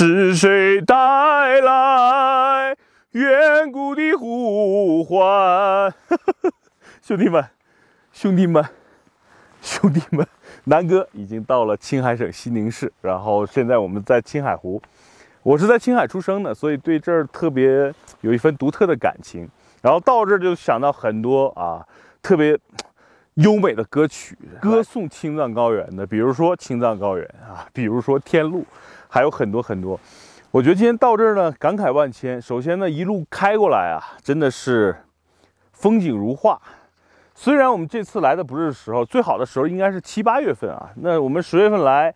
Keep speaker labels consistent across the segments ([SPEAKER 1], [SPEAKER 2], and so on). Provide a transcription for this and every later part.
[SPEAKER 1] 是谁带来远古的呼唤？兄弟们，兄弟们，兄弟们，南哥已经到了青海省西宁市，然后现在我们在青海湖。我是在青海出生的，所以对这儿特别有一份独特的感情。然后到这儿就想到很多啊，特别优美的歌曲，歌颂青藏高原的，比如说青藏高原啊，比如说天路。还有很多很多，我觉得今天到这儿呢，感慨万千。首先呢，一路开过来啊，真的是风景如画。虽然我们这次来的不是时候，最好的时候应该是七八月份啊。那我们十月份来，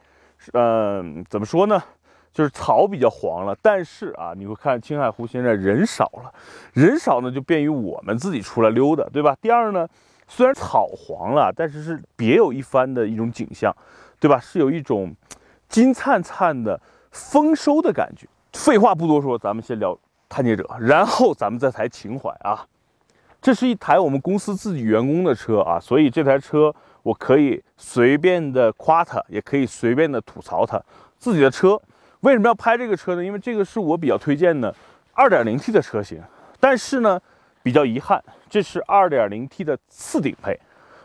[SPEAKER 1] 嗯，怎么说呢？就是草比较黄了。但是啊，你会看青海湖现在人少了，人少呢就便于我们自己出来溜达，对吧？第二呢，虽然草黄了，但是是别有一番的一种景象，对吧？是有一种。金灿灿的丰收的感觉。废话不多说，咱们先聊探界者，然后咱们再谈情怀啊。这是一台我们公司自己员工的车啊，所以这台车我可以随便的夸它，也可以随便的吐槽它。自己的车为什么要拍这个车呢？因为这个是我比较推荐的 2.0T 的车型。但是呢，比较遗憾，这是 2.0T 的次顶配。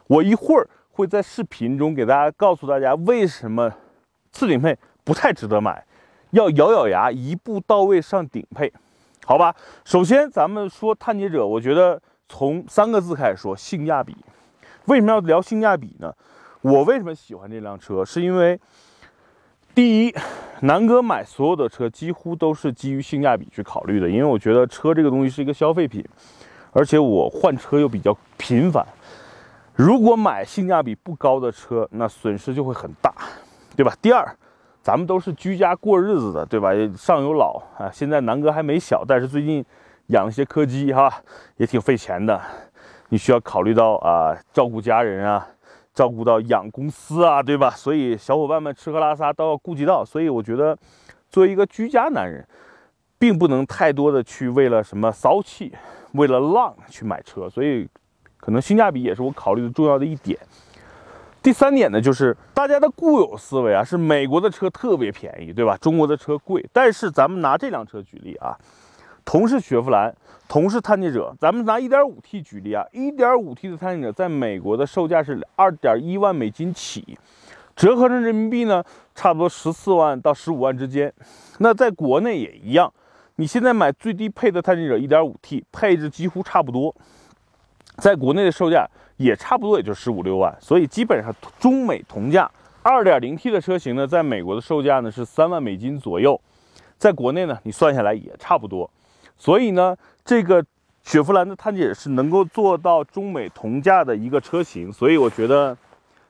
[SPEAKER 1] 我一会儿会在视频中给大家告诉大家为什么。次顶配不太值得买，要咬咬牙一步到位上顶配，好吧？首先咱们说探界者，我觉得从三个字开始说性价比。为什么要聊性价比呢？我为什么喜欢这辆车？是因为第一，南哥买所有的车几乎都是基于性价比去考虑的，因为我觉得车这个东西是一个消费品，而且我换车又比较频繁，如果买性价比不高的车，那损失就会很大。对吧？第二，咱们都是居家过日子的，对吧？上有老啊，现在南哥还没小，但是最近养了些柯基哈，也挺费钱的。你需要考虑到啊，照顾家人啊，照顾到养公司啊，对吧？所以小伙伴们吃喝拉撒都要顾及到。所以我觉得，作为一个居家男人，并不能太多的去为了什么骚气，为了浪去买车。所以，可能性价比也是我考虑的重要的一点。第三点呢，就是大家的固有思维啊，是美国的车特别便宜，对吧？中国的车贵。但是咱们拿这辆车举例啊，同是雪佛兰，同是探界者，咱们拿 1.5T 举例啊，1.5T 的探界者在美国的售价是2.1万美金起，折合成人民币呢，差不多十四万到十五万之间。那在国内也一样，你现在买最低配的探险者 1.5T，配置几乎差不多，在国内的售价。也差不多，也就十五六万，所以基本上中美同价。二点零 T 的车型呢，在美国的售价呢是三万美金左右，在国内呢，你算下来也差不多。所以呢，这个雪佛兰的探界者是能够做到中美同价的一个车型，所以我觉得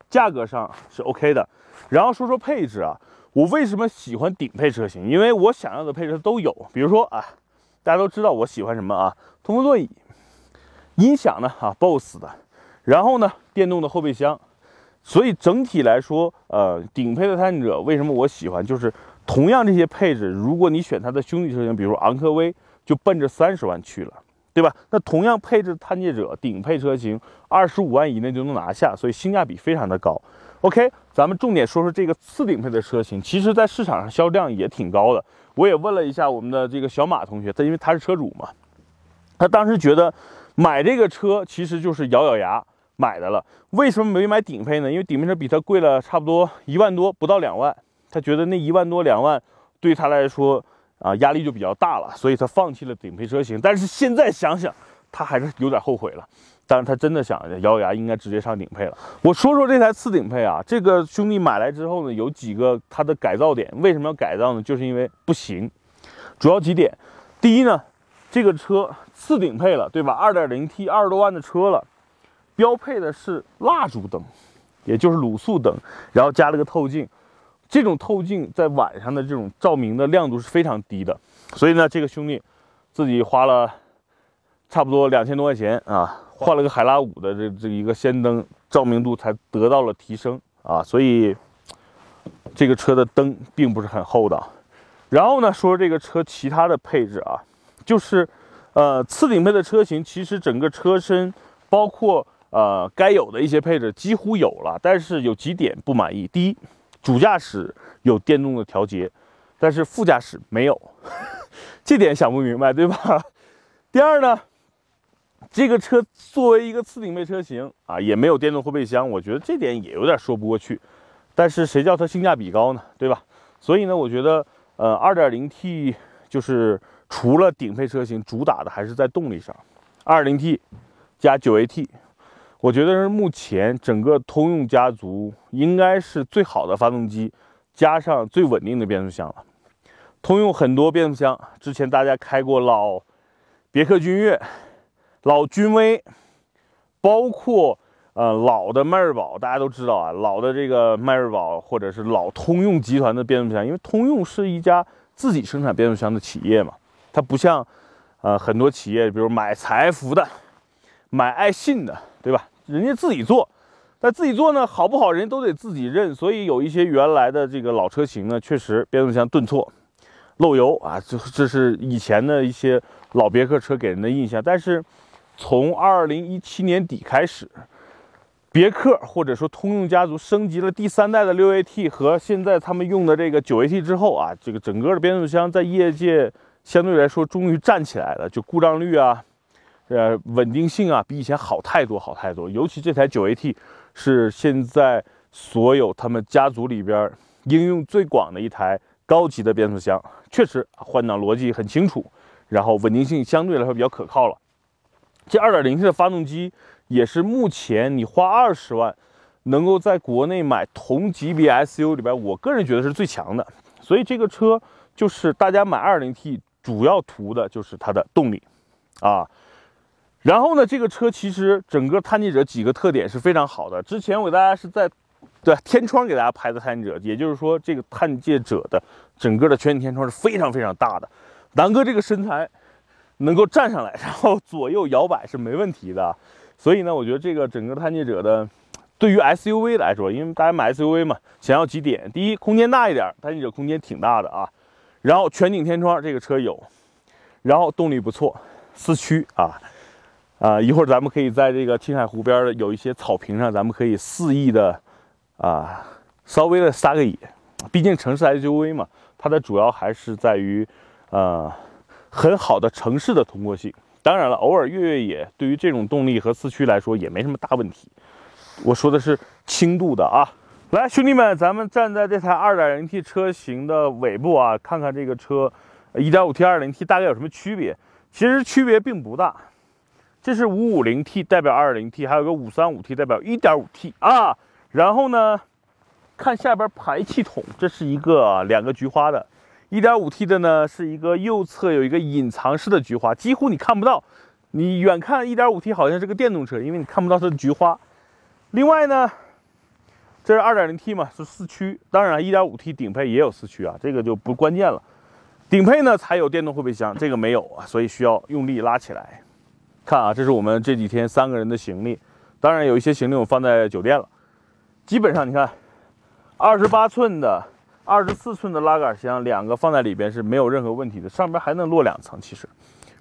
[SPEAKER 1] 价格上是 OK 的。然后说说配置啊，我为什么喜欢顶配车型？因为我想要的配置都有，比如说啊，大家都知道我喜欢什么啊，通风座椅，音响呢啊，BOSS 的。然后呢，电动的后备箱，所以整体来说，呃，顶配的探界者为什么我喜欢？就是同样这些配置，如果你选它的兄弟车型，比如昂科威，就奔着三十万去了，对吧？那同样配置探界者顶配车型，二十五万以内就能拿下，所以性价比非常的高。OK，咱们重点说说这个次顶配的车型，其实在市场上销量也挺高的。我也问了一下我们的这个小马同学，他因为他是车主嘛，他当时觉得买这个车其实就是咬咬牙。买的了，为什么没买顶配呢？因为顶配车比它贵了差不多一万多，不到两万。他觉得那一万多两万对他来说啊压力就比较大了，所以他放弃了顶配车型。但是现在想想，他还是有点后悔了。但是他真的想咬咬牙，应该直接上顶配了。我说说这台次顶配啊，这个兄弟买来之后呢，有几个它的改造点。为什么要改造呢？就是因为不行，主要几点。第一呢，这个车次顶配了，对吧？二点零 T 二十多万的车了。标配的是蜡烛灯，也就是卤素灯，然后加了个透镜。这种透镜在晚上的这种照明的亮度是非常低的，所以呢，这个兄弟自己花了差不多两千多块钱啊，换了个海拉五的这这一个氙灯，照明度才得到了提升啊。所以这个车的灯并不是很厚的。然后呢，说这个车其他的配置啊，就是呃次顶配的车型，其实整个车身包括。呃，该有的一些配置几乎有了，但是有几点不满意。第一，主驾驶有电动的调节，但是副驾驶没有，这点想不明白，对吧？第二呢，这个车作为一个次顶配车型啊，也没有电动后备箱，我觉得这点也有点说不过去。但是谁叫它性价比高呢，对吧？所以呢，我觉得，呃，2.0T 就是除了顶配车型，主打的还是在动力上，2.0T 加 9AT，我觉得是目前整个通用家族应该是最好的发动机，加上最稳定的变速箱了。通用很多变速箱，之前大家开过老别克君越、老君威，包括。呃，老的迈锐宝大家都知道啊，老的这个迈锐宝或者是老通用集团的变速箱，因为通用是一家自己生产变速箱的企业嘛，它不像呃很多企业，比如买财富的、买爱信的，对吧？人家自己做，但自己做呢好不好，人都得自己认，所以有一些原来的这个老车型呢，确实变速箱顿挫、漏油啊，这这是以前的一些老别克车给人的印象。但是从二零一七年底开始。别克或者说通用家族升级了第三代的六 AT 和现在他们用的这个九 AT 之后啊，这个整个的变速箱在业界相对来说终于站起来了，就故障率啊，呃，稳定性啊，比以前好太多好太多。尤其这台九 AT 是现在所有他们家族里边应用最广的一台高级的变速箱，确实换挡逻辑很清楚，然后稳定性相对来说比较可靠了。这 2.0T 的发动机。也是目前你花二十万能够在国内买同级别 SUV 里边，我个人觉得是最强的。所以这个车就是大家买 2.0T 主要图的就是它的动力啊。然后呢，这个车其实整个探界者几个特点是非常好的。之前我给大家是在对天窗给大家拍的探界者，也就是说这个探界者的整个的全景天窗是非常非常大的。南哥这个身材能够站上来，然后左右摇摆是没问题的。所以呢，我觉得这个整个探界者的，对于 SUV 来说，因为大家买 SUV 嘛，想要几点：第一，空间大一点，探界者空间挺大的啊。然后全景天窗这个车有，然后动力不错，四驱啊啊！一会儿咱们可以在这个青海湖边的有一些草坪上，咱们可以肆意的啊，稍微的撒个野。毕竟城市 SUV 嘛，它的主要还是在于呃很好的城市的通过性。当然了，偶尔越越野，对于这种动力和四驱来说也没什么大问题。我说的是轻度的啊。来，兄弟们，咱们站在这台 2.0T 车型的尾部啊，看看这个车 1.5T、2.0T 大概有什么区别。其实区别并不大。这是 550T 代表 2.0T，还有个 535T 代表 1.5T 啊。然后呢，看下边排气筒，这是一个两个菊花的。1.5T 的呢，是一个右侧有一个隐藏式的菊花，几乎你看不到。你远看 1.5T 好像是个电动车，因为你看不到它的菊花。另外呢，这是 2.0T 嘛，是四驱。当然，1.5T 顶配也有四驱啊，这个就不关键了。顶配呢才有电动后备箱，这个没有啊，所以需要用力拉起来。看啊，这是我们这几天三个人的行李。当然有一些行李我放在酒店了。基本上你看，28寸的。二十四寸的拉杆箱，两个放在里边是没有任何问题的，上边还能落两层。其实，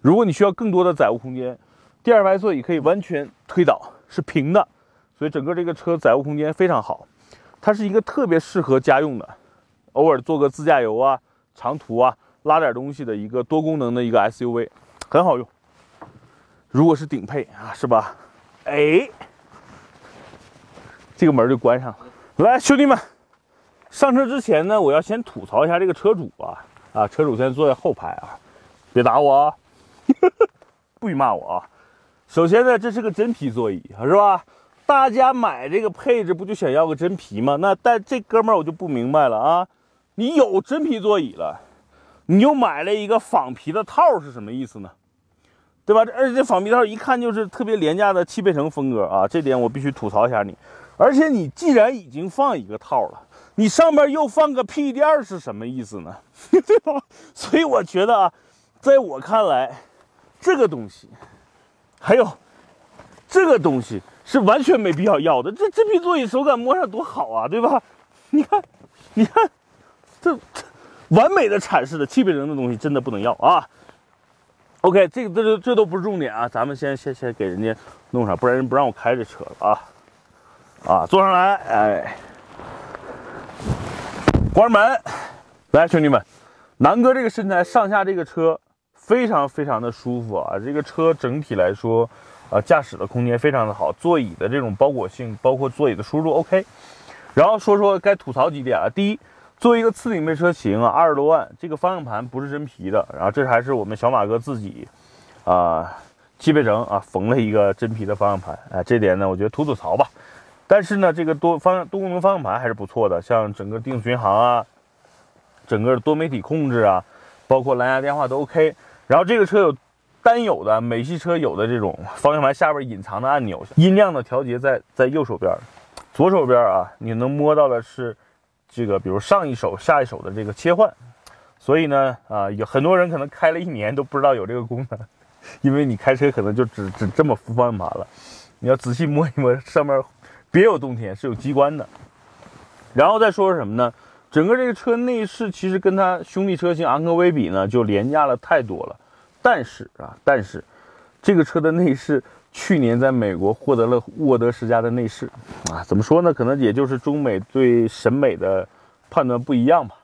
[SPEAKER 1] 如果你需要更多的载物空间，第二排座椅可以完全推倒，是平的，所以整个这个车载物空间非常好。它是一个特别适合家用的，偶尔做个自驾游啊、长途啊，拉点东西的一个多功能的一个 SUV，很好用。如果是顶配啊，是吧？哎，这个门就关上了。来，兄弟们。上车之前呢，我要先吐槽一下这个车主啊啊！车主现在坐在后排啊，别打我啊，不许骂我啊！首先呢，这是个真皮座椅，是吧？大家买这个配置不就想要个真皮吗？那但这哥们儿我就不明白了啊！你有真皮座椅了，你又买了一个仿皮的套是什么意思呢？对吧？而且这仿皮套一看就是特别廉价的汽配城风格啊！这点我必须吐槽一下你。而且你既然已经放一个套了。你上面又放个屁垫是什么意思呢？对吧？所以我觉得啊，在我看来，这个东西，还有这个东西是完全没必要要的。这这批座椅手感摸上多好啊，对吧？你看，你看，这完美的阐释的汽配城的东西真的不能要啊。OK，这个这这这都不是重点啊，咱们先先先给人家弄上，不然人不让我开这车了啊。啊，坐上来，哎。关门，来，兄弟们，南哥这个身材上下这个车非常非常的舒服啊，这个车整体来说，呃，驾驶的空间非常的好，座椅的这种包裹性，包括座椅的舒适度 OK。然后说说该吐槽几点啊，第一，作为一个次顶配车型啊，二十多万，这个方向盘不是真皮的，然后这还是我们小马哥自己啊，汽配城啊缝了一个真皮的方向盘，哎，这点呢，我觉得吐吐槽吧。但是呢，这个多方多功能方向盘还是不错的，像整个定巡航啊。整个多媒体控制啊，包括蓝牙电话都 OK。然后这个车有单有的美系车有的这种方向盘下边隐藏的按钮，音量的调节在在右手边，左手边啊你能摸到的是这个，比如上一手下一手的这个切换。所以呢啊，有很多人可能开了一年都不知道有这个功能，因为你开车可能就只只这么扶方向盘了。你要仔细摸一摸上面别有洞天，是有机关的。然后再说说什么呢？整个这个车内饰其实跟它兄弟车型昂科威比呢，就廉价了太多了。但是啊，但是这个车的内饰去年在美国获得了沃德十佳的内饰啊，怎么说呢？可能也就是中美对审美的判断不一样吧，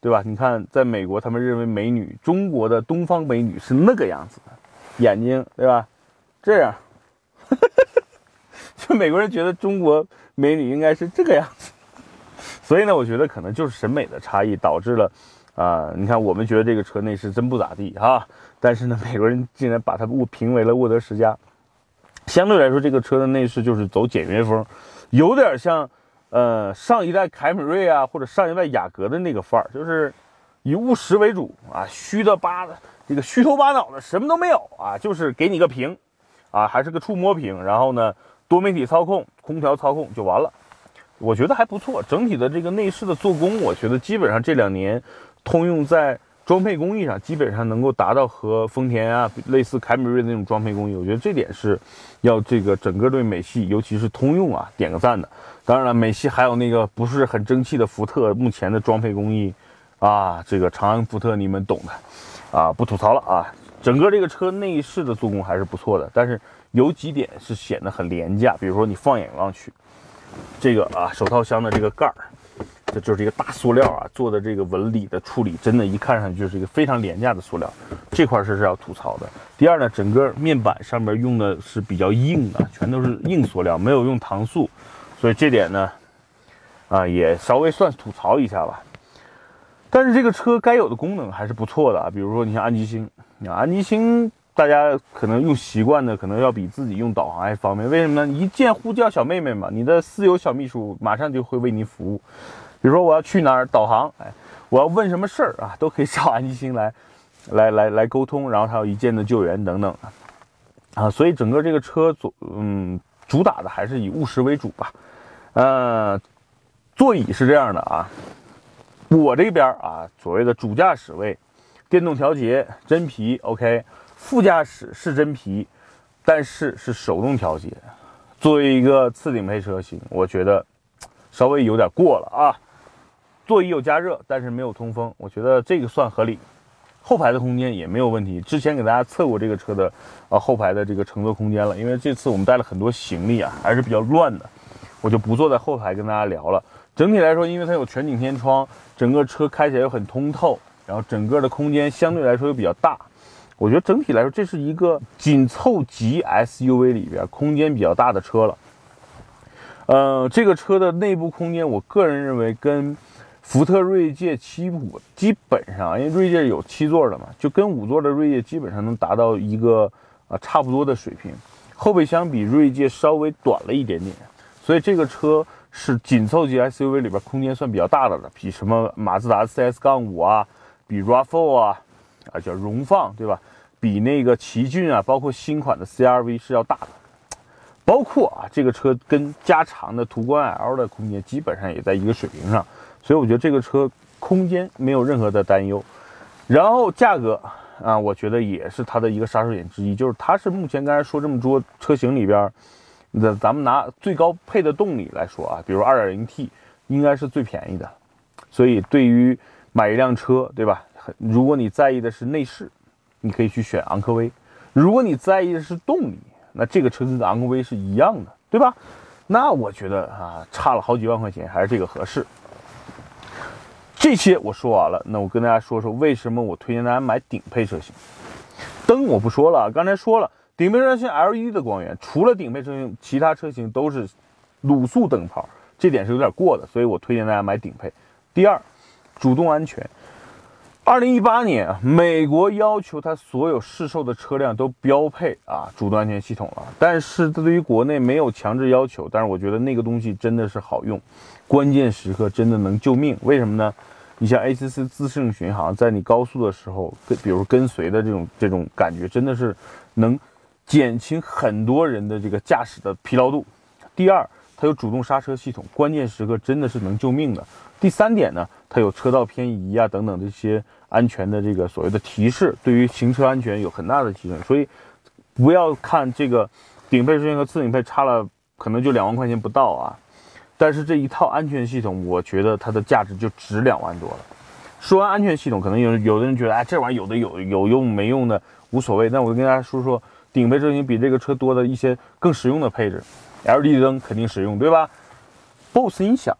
[SPEAKER 1] 对吧？你看，在美国他们认为美女，中国的东方美女是那个样子的，眼睛对吧？这样，美国人觉得中国美女应该是这个样子。所以呢，我觉得可能就是审美的差异导致了，啊，你看我们觉得这个车内饰真不咋地哈，但是呢，美国人竟然把它误评为了沃德十佳。相对来说，这个车的内饰就是走简约风，有点像，呃，上一代凯美瑞啊，或者上一代雅阁的那个范儿，就是以务实为主啊，虚的八的这个虚头巴脑的什么都没有啊，就是给你个屏，啊，还是个触摸屏，然后呢，多媒体操控、空调操控就完了。我觉得还不错，整体的这个内饰的做工，我觉得基本上这两年通用在装配工艺上，基本上能够达到和丰田啊类似凯美瑞那种装配工艺。我觉得这点是要这个整个对美系，尤其是通用啊点个赞的。当然了，美系还有那个不是很争气的福特，目前的装配工艺啊，这个长安福特你们懂的啊，不吐槽了啊。整个这个车内饰的做工还是不错的，但是有几点是显得很廉价，比如说你放眼望去。这个啊，手套箱的这个盖儿，这就是一个大塑料啊做的这个纹理的处理，真的，一看上去就是一个非常廉价的塑料，这块是是要吐槽的。第二呢，整个面板上面用的是比较硬的，全都是硬塑料，没有用搪塑，所以这点呢，啊，也稍微算吐槽一下吧。但是这个车该有的功能还是不错的啊，比如说你像安吉星，安吉星。大家可能用习惯的，可能要比自己用导航还方便。为什么呢？一键呼叫小妹妹嘛，你的私有小秘书马上就会为你服务。比如说我要去哪儿导航，哎，我要问什么事儿啊，都可以找安吉星来，来来来沟通。然后还有一键的救援等等啊，所以整个这个车主嗯主打的还是以务实为主吧。呃，座椅是这样的啊，我这边啊所谓的主驾驶位，电动调节真皮，OK。副驾驶是真皮，但是是手动调节。作为一个次顶配车型，我觉得稍微有点过了啊。座椅有加热，但是没有通风，我觉得这个算合理。后排的空间也没有问题。之前给大家测过这个车的啊后排的这个乘坐空间了，因为这次我们带了很多行李啊，还是比较乱的，我就不坐在后排跟大家聊了。整体来说，因为它有全景天窗，整个车开起来又很通透，然后整个的空间相对来说又比较大。我觉得整体来说，这是一个紧凑级 SUV 里边空间比较大的车了。呃，这个车的内部空间，我个人认为跟福特锐界七五基本上，因为锐界有七座的嘛，就跟五座的锐界基本上能达到一个啊差不多的水平。后备箱比锐界稍微短了一点点，所以这个车是紧凑级 SUV 里边空间算比较大的了，比什么马自达 CS 杠五啊，比 RAV4 啊，啊叫荣放对吧？比那个奇骏啊，包括新款的 CRV 是要大的，包括啊，这个车跟加长的途观 L 的空间基本上也在一个水平上，所以我觉得这个车空间没有任何的担忧。然后价格啊，我觉得也是它的一个杀手锏之一，就是它是目前刚才说这么多车型里边，那咱们拿最高配的动力来说啊，比如 2.0T 应该是最便宜的，所以对于买一辆车，对吧？如果你在意的是内饰。你可以去选昂科威，如果你在意的是动力，那这个车跟昂科威是一样的，对吧？那我觉得啊，差了好几万块钱，还是这个合适。这些我说完了，那我跟大家说说为什么我推荐大家买顶配车型。灯我不说了，刚才说了，顶配车型 LED 的光源，除了顶配车型，其他车型都是卤素灯泡，这点是有点过的，所以我推荐大家买顶配。第二，主动安全。二零一八年，美国要求它所有市售的车辆都标配啊主动安全系统了，但是它对于国内没有强制要求，但是我觉得那个东西真的是好用，关键时刻真的能救命。为什么呢？你像 ACC 自适应巡航，在你高速的时候，跟比如跟随的这种这种感觉，真的是能减轻很多人的这个驾驶的疲劳度。第二，它有主动刹车系统，关键时刻真的是能救命的。第三点呢，它有车道偏移啊等等这些安全的这个所谓的提示，对于行车安全有很大的提升。所以不要看这个顶配车型和次顶配差了可能就两万块钱不到啊，但是这一套安全系统，我觉得它的价值就值两万多了。说完安全系统，可能有有的人觉得哎这玩意儿有的有有用没用的无所谓，那我就跟大家说说顶配车型比这个车多的一些更实用的配置，LED 灯肯定实用对吧？BOSS 音响。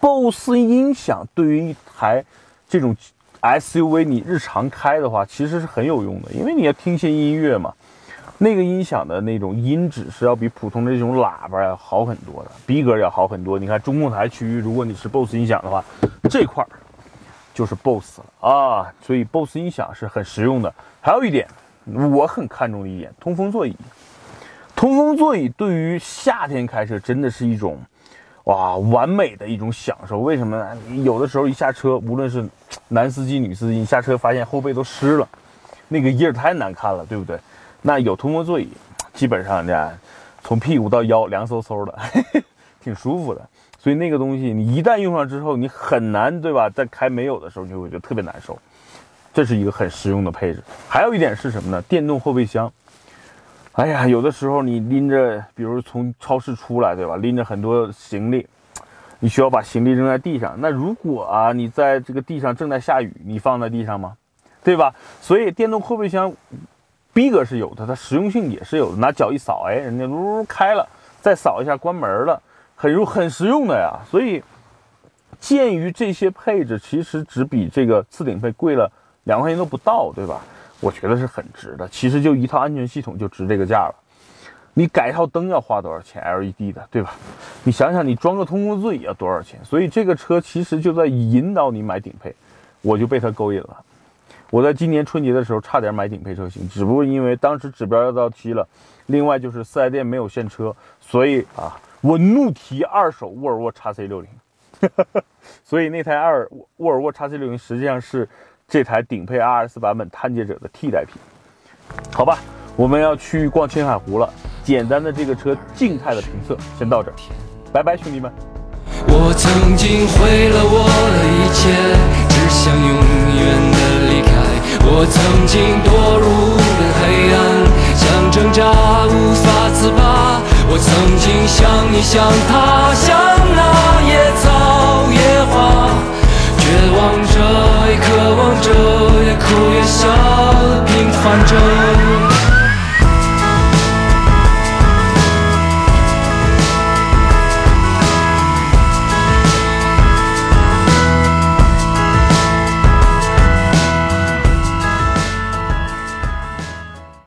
[SPEAKER 1] BOSS 音响对于一台这种 SUV 你日常开的话，其实是很有用的，因为你要听些音乐嘛。那个音响的那种音质是要比普通的这种喇叭要好很多的，逼格要好很多。你看中控台区域，如果你是 BOSS 音响的话，这块儿就是 BOSS 了啊。所以 BOSS 音响是很实用的。还有一点，我很看重的一点，通风座椅。通风座椅对于夏天开车真的是一种。哇，完美的一种享受。为什么呢？有的时候一下车，无论是男司机、女司机，你下车发现后背都湿了，那个印儿太难看了，对不对？那有通风座椅，基本上呢，从屁股到腰凉飕飕的，挺舒服的。所以那个东西你一旦用上之后，你很难，对吧？在开没有的时候，就会觉得特别难受。这是一个很实用的配置。还有一点是什么呢？电动后备箱。哎呀，有的时候你拎着，比如从超市出来，对吧？拎着很多行李，你需要把行李扔在地上。那如果啊，你在这个地上正在下雨，你放在地上吗？对吧？所以电动后备箱逼格是有的，它实用性也是有的。拿脚一扫，哎，人家噜开了，再扫一下关门了，很用很实用的呀。所以，鉴于这些配置其实只比这个次顶配贵了两块钱都不到，对吧？我觉得是很值的，其实就一套安全系统就值这个价了。你改一套灯要花多少钱？LED 的，对吧？你想想，你装个通风座椅要多少钱？所以这个车其实就在引导你买顶配，我就被它勾引了。我在今年春节的时候差点买顶配车型，只不过因为当时指标要到期了，另外就是四 S 店没有现车，所以啊，我怒提二手沃尔沃 x C 六零。所以那台二沃尔沃 x C 六零实际上是。这台顶配 RS 版本探界者的替代品，好吧，我们要去逛青海湖了。简单的这个车静态的评测先到这儿，拜拜，兄弟们。我曾经毁了我的一切，只想永远的离开。我曾经堕入了黑暗，想挣扎无法自拔。我曾经像你，像他，像那野草野花。绝，望着，也哭也笑，平凡着。